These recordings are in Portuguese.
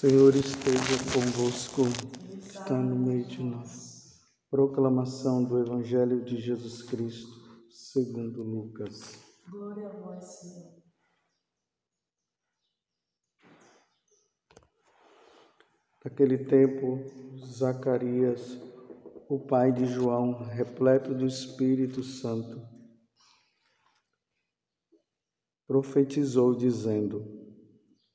Senhor esteja convosco, está no meio de nós. Proclamação do Evangelho de Jesus Cristo, segundo Lucas. Glória a vós, Senhor. Naquele tempo, Zacarias, o pai de João, repleto do Espírito Santo, profetizou, dizendo: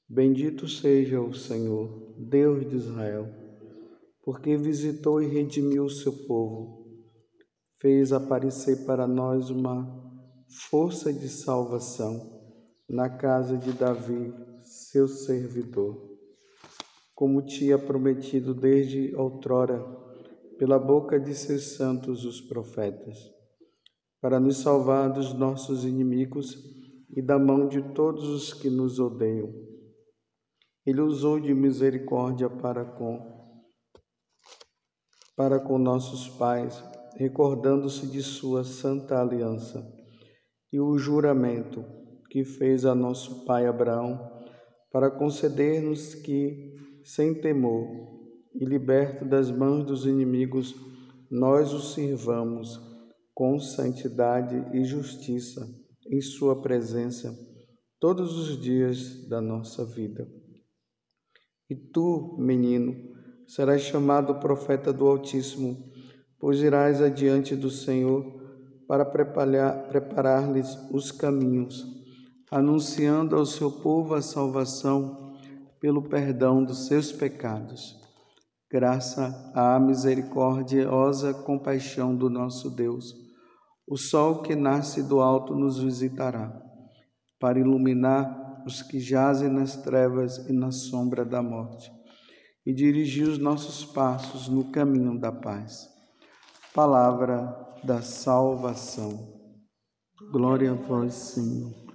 Bendito seja o Senhor, Deus de Israel, porque visitou e redimiu o seu povo, fez aparecer para nós uma força de salvação na casa de Davi, seu servidor, como tinha prometido desde outrora, pela boca de seus santos os profetas, para nos salvar dos nossos inimigos e da mão de todos os que nos odeiam. Ele usou de misericórdia para com para com nossos pais, recordando-se de sua santa aliança e o juramento que fez a nosso pai Abraão, para conceder-nos que, sem temor e liberto das mãos dos inimigos, nós o sirvamos com santidade e justiça em Sua presença todos os dias da nossa vida. E tu, menino, serás chamado profeta do Altíssimo, pois irás adiante do Senhor para preparar-lhes os caminhos, anunciando ao seu povo a salvação pelo perdão dos seus pecados. Graça à misericordiosa compaixão do nosso Deus o sol que nasce do alto nos visitará, para iluminar os que jazem nas trevas e na sombra da morte, e dirigir os nossos passos no caminho da paz. Palavra da salvação. Glória a vós, Senhor.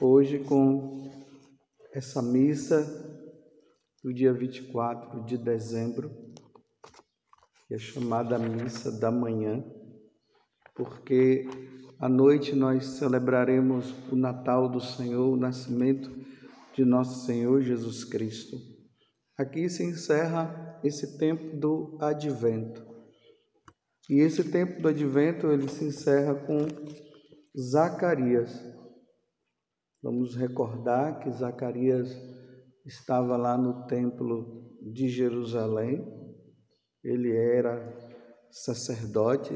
Hoje, com essa missa no dia 24 de dezembro, que é chamada Missa da Manhã, porque à noite nós celebraremos o Natal do Senhor, o nascimento de nosso Senhor Jesus Cristo. Aqui se encerra esse tempo do advento. E esse tempo do advento ele se encerra com Zacarias. Vamos recordar que Zacarias estava lá no templo de Jerusalém. Ele era sacerdote,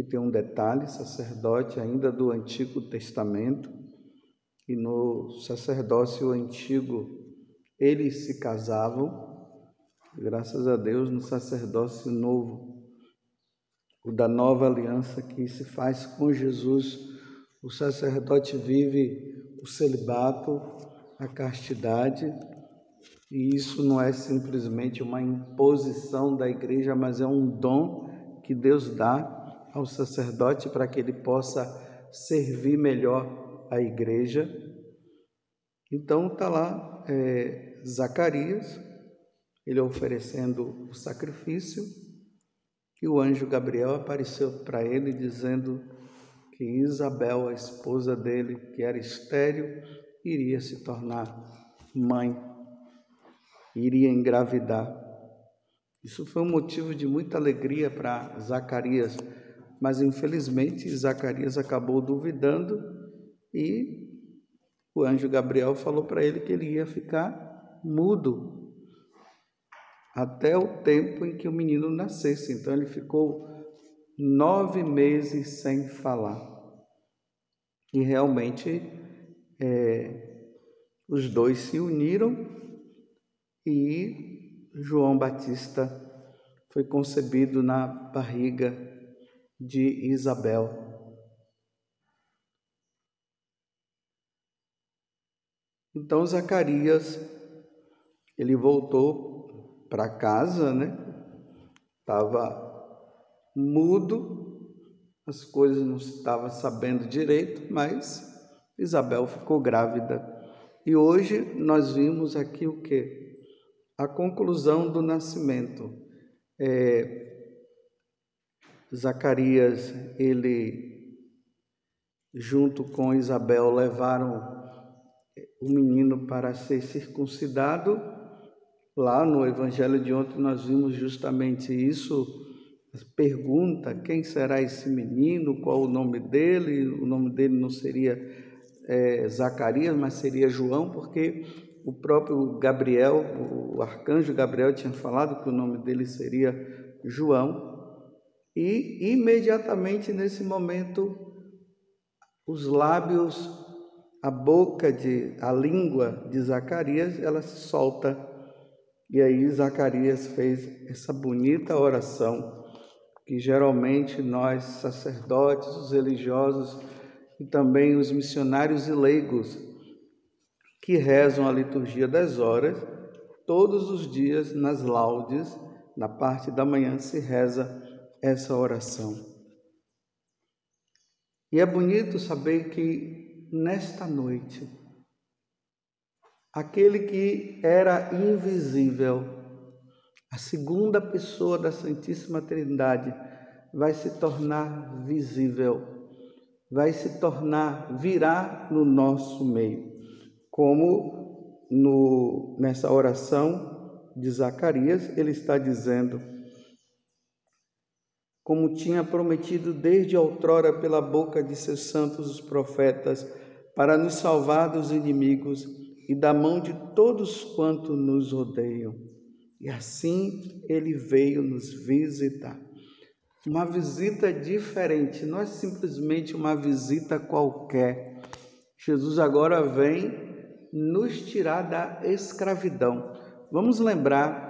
que tem um detalhe, sacerdote ainda do Antigo Testamento. E no sacerdócio antigo eles se casavam. Graças a Deus no sacerdócio novo, o da nova aliança que se faz com Jesus, o sacerdote vive o celibato a castidade, e isso não é simplesmente uma imposição da igreja, mas é um dom que Deus dá ao sacerdote para que ele possa servir melhor a igreja. Então está lá é, Zacarias, ele oferecendo o sacrifício, e o anjo Gabriel apareceu para ele dizendo que Isabel, a esposa dele, que era estéril, iria se tornar mãe, iria engravidar. Isso foi um motivo de muita alegria para Zacarias, mas infelizmente Zacarias acabou duvidando e o anjo Gabriel falou para ele que ele ia ficar mudo até o tempo em que o menino nascesse. Então ele ficou nove meses sem falar. E realmente é, os dois se uniram e João Batista foi concebido na barriga de Isabel. Então Zacarias ele voltou para casa, né? Tava mudo, as coisas não estava sabendo direito, mas Isabel ficou grávida. E hoje nós vimos aqui o que? A conclusão do nascimento. É, Zacarias, ele junto com Isabel, levaram o menino para ser circuncidado. Lá no Evangelho de ontem nós vimos justamente isso. Pergunta: quem será esse menino? Qual o nome dele? O nome dele não seria é, Zacarias, mas seria João, porque o próprio Gabriel, o arcanjo Gabriel, tinha falado que o nome dele seria João. E imediatamente nesse momento, os lábios, a boca de, a língua de Zacarias, ela se solta. E aí Zacarias fez essa bonita oração que geralmente nós sacerdotes, os religiosos e também os missionários e leigos que rezam a liturgia das horas, todos os dias nas laudes, na parte da manhã se reza essa oração. E é bonito saber que nesta noite, aquele que era invisível, a segunda pessoa da Santíssima Trindade, vai se tornar visível vai se tornar, virá no nosso meio. Como no, nessa oração de Zacarias, ele está dizendo, como tinha prometido desde outrora pela boca de seus santos os profetas, para nos salvar dos inimigos e da mão de todos quanto nos odeiam. E assim ele veio nos visitar uma visita diferente, não é simplesmente uma visita qualquer. Jesus agora vem nos tirar da escravidão. Vamos lembrar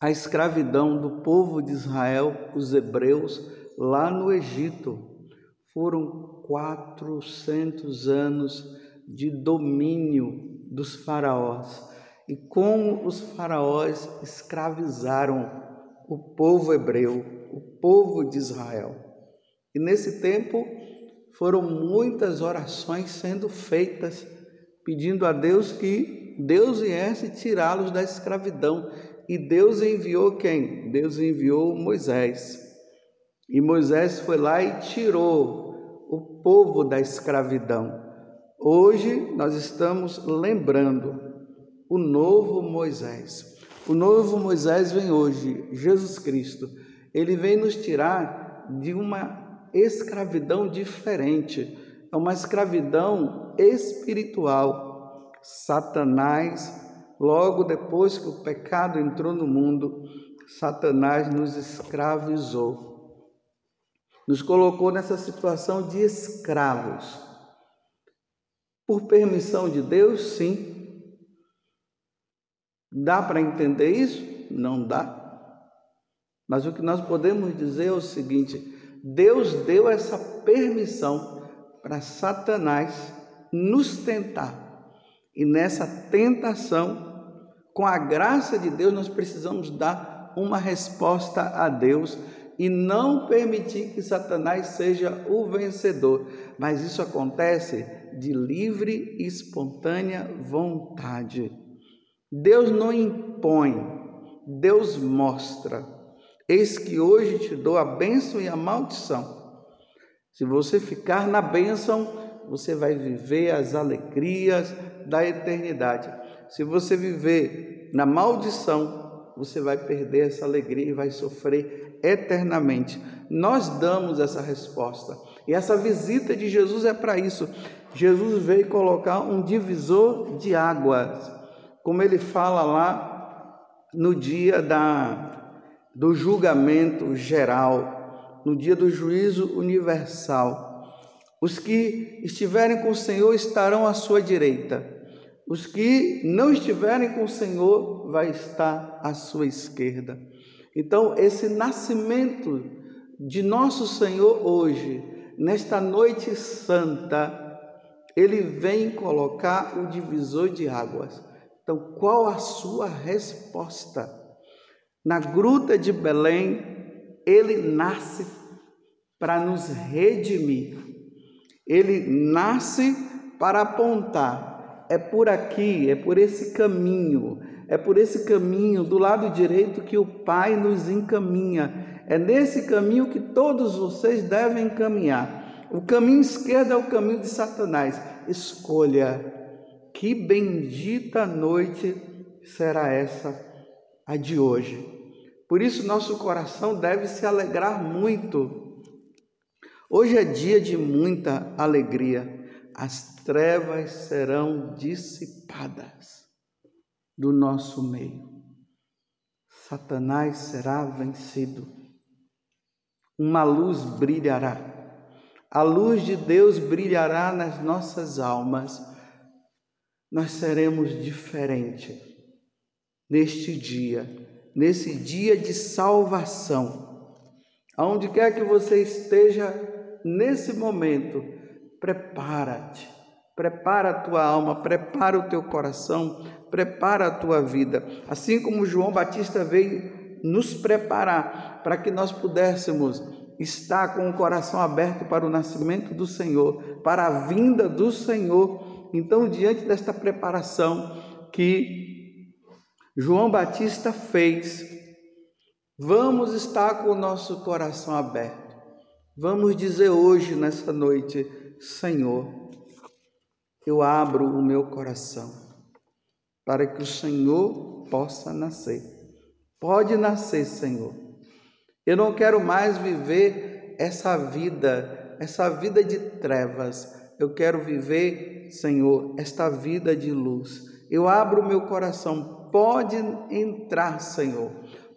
a escravidão do povo de Israel, os hebreus, lá no Egito. Foram 400 anos de domínio dos faraós e como os faraós escravizaram o povo hebreu o povo de Israel. E nesse tempo foram muitas orações sendo feitas, pedindo a Deus que Deus viesse tirá-los da escravidão. E Deus enviou quem? Deus enviou Moisés. E Moisés foi lá e tirou o povo da escravidão. Hoje nós estamos lembrando o novo Moisés. O novo Moisés vem hoje, Jesus Cristo ele vem nos tirar de uma escravidão diferente, é uma escravidão espiritual. Satanás, logo depois que o pecado entrou no mundo, Satanás nos escravizou, nos colocou nessa situação de escravos. Por permissão de Deus, sim. Dá para entender isso? Não dá. Mas o que nós podemos dizer é o seguinte: Deus deu essa permissão para Satanás nos tentar. E nessa tentação, com a graça de Deus, nós precisamos dar uma resposta a Deus e não permitir que Satanás seja o vencedor. Mas isso acontece de livre e espontânea vontade. Deus não impõe, Deus mostra. Eis que hoje te dou a bênção e a maldição. Se você ficar na bênção, você vai viver as alegrias da eternidade. Se você viver na maldição, você vai perder essa alegria e vai sofrer eternamente. Nós damos essa resposta. E essa visita de Jesus é para isso. Jesus veio colocar um divisor de águas, como ele fala lá no dia da do julgamento geral, no dia do juízo universal. Os que estiverem com o Senhor estarão à sua direita. Os que não estiverem com o Senhor vai estar à sua esquerda. Então, esse nascimento de nosso Senhor hoje, nesta noite santa, ele vem colocar o divisor de águas. Então, qual a sua resposta? Na gruta de Belém, ele nasce para nos redimir. Ele nasce para apontar. É por aqui, é por esse caminho, é por esse caminho do lado direito que o Pai nos encaminha. É nesse caminho que todos vocês devem caminhar. O caminho esquerdo é o caminho de Satanás. Escolha que bendita noite será essa, a de hoje. Por isso, nosso coração deve se alegrar muito. Hoje é dia de muita alegria. As trevas serão dissipadas do nosso meio. Satanás será vencido. Uma luz brilhará. A luz de Deus brilhará nas nossas almas. Nós seremos diferentes neste dia, nesse dia de salvação. Aonde quer que você esteja nesse momento, prepara-te Prepara a tua alma, prepara o teu coração, prepara a tua vida. Assim como João Batista veio nos preparar para que nós pudéssemos estar com o coração aberto para o nascimento do Senhor, para a vinda do Senhor. Então, diante desta preparação que João Batista fez, vamos estar com o nosso coração aberto. Vamos dizer hoje, nessa noite, Senhor, eu abro o meu coração para que o Senhor possa nascer. Pode nascer, Senhor. Eu não quero mais viver essa vida, essa vida de trevas. Eu quero viver, Senhor, esta vida de luz. Eu abro o meu coração. Pode entrar, Senhor.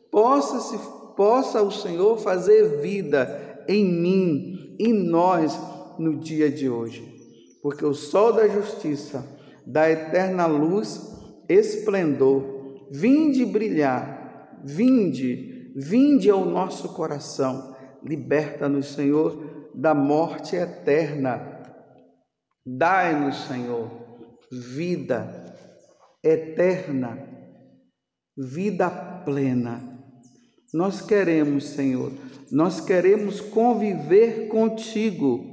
Possa se possa o Senhor fazer vida em mim, em nós no dia de hoje porque o sol da justiça, da eterna luz, esplendor, vinde brilhar, vinde, vinde ao nosso coração, liberta-nos, Senhor, da morte eterna. Dai-nos, Senhor, vida eterna, vida plena. Nós queremos, Senhor, nós queremos conviver contigo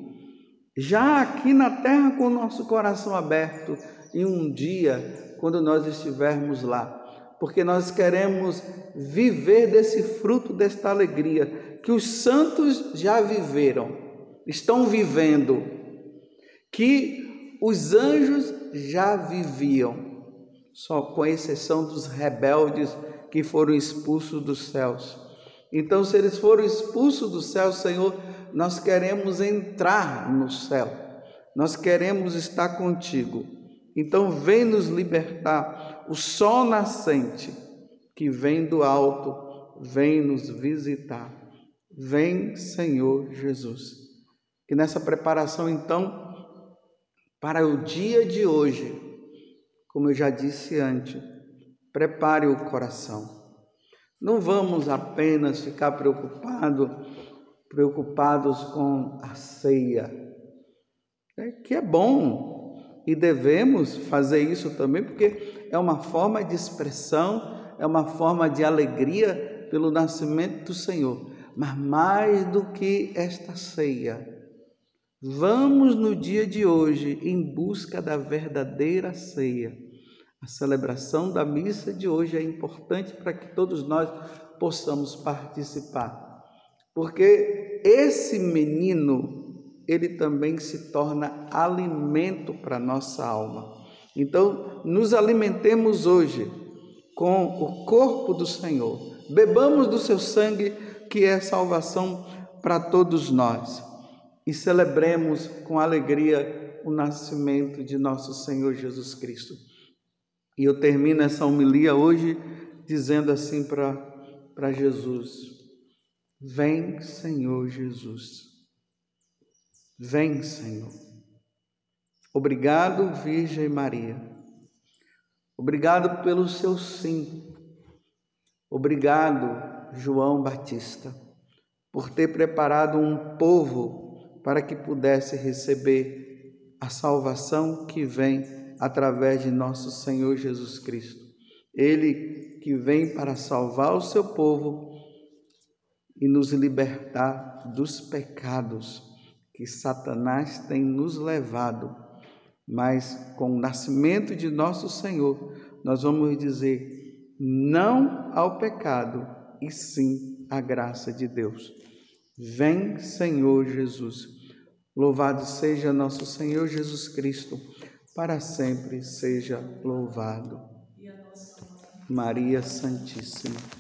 já aqui na terra com o nosso coração aberto e um dia quando nós estivermos lá, porque nós queremos viver desse fruto desta alegria que os santos já viveram, estão vivendo, que os anjos já viviam, só com exceção dos rebeldes que foram expulsos dos céus. Então, se eles foram expulsos do céu, Senhor, nós queremos entrar no céu, nós queremos estar contigo. Então, vem nos libertar o sol nascente que vem do alto, vem nos visitar. Vem, Senhor Jesus. Que nessa preparação, então, para o dia de hoje, como eu já disse antes, prepare o coração. Não vamos apenas ficar preocupados preocupados com a ceia, é, que é bom e devemos fazer isso também, porque é uma forma de expressão, é uma forma de alegria pelo nascimento do Senhor. Mas mais do que esta ceia, vamos no dia de hoje em busca da verdadeira ceia. A celebração da missa de hoje é importante para que todos nós possamos participar. Porque esse menino, ele também se torna alimento para nossa alma. Então, nos alimentemos hoje com o corpo do Senhor. Bebamos do seu sangue, que é salvação para todos nós. E celebremos com alegria o nascimento de nosso Senhor Jesus Cristo. E eu termino essa homilia hoje dizendo assim para Jesus: Vem, Senhor Jesus. Vem, Senhor. Obrigado, Virgem Maria. Obrigado pelo seu sim. Obrigado, João Batista, por ter preparado um povo para que pudesse receber a salvação que vem através de nosso Senhor Jesus Cristo. Ele que vem para salvar o seu povo e nos libertar dos pecados que Satanás tem nos levado. Mas com o nascimento de nosso Senhor, nós vamos dizer não ao pecado e sim à graça de Deus. Vem, Senhor Jesus. Louvado seja nosso Senhor Jesus Cristo, para sempre seja louvado. Maria Santíssima.